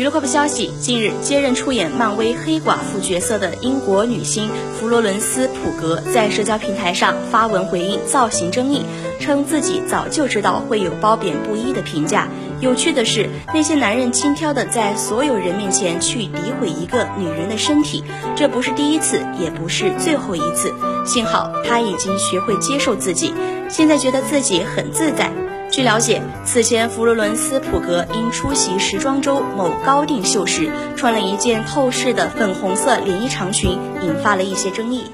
娱乐快报消息：近日，接任出演漫威黑寡妇角色的英国女星弗罗伦斯·普格在社交平台上发文回应造型争议，称自己早就知道会有褒贬不一的评价。有趣的是，那些男人轻佻的在所有人面前去诋毁一个女人的身体，这不是第一次，也不是最后一次。幸好她已经学会接受自己，现在觉得自己很自在。据了解，此前弗罗伦斯·普格因出席时装周某高定秀时，穿了一件透视的粉红色连衣长裙，引发了一些争议。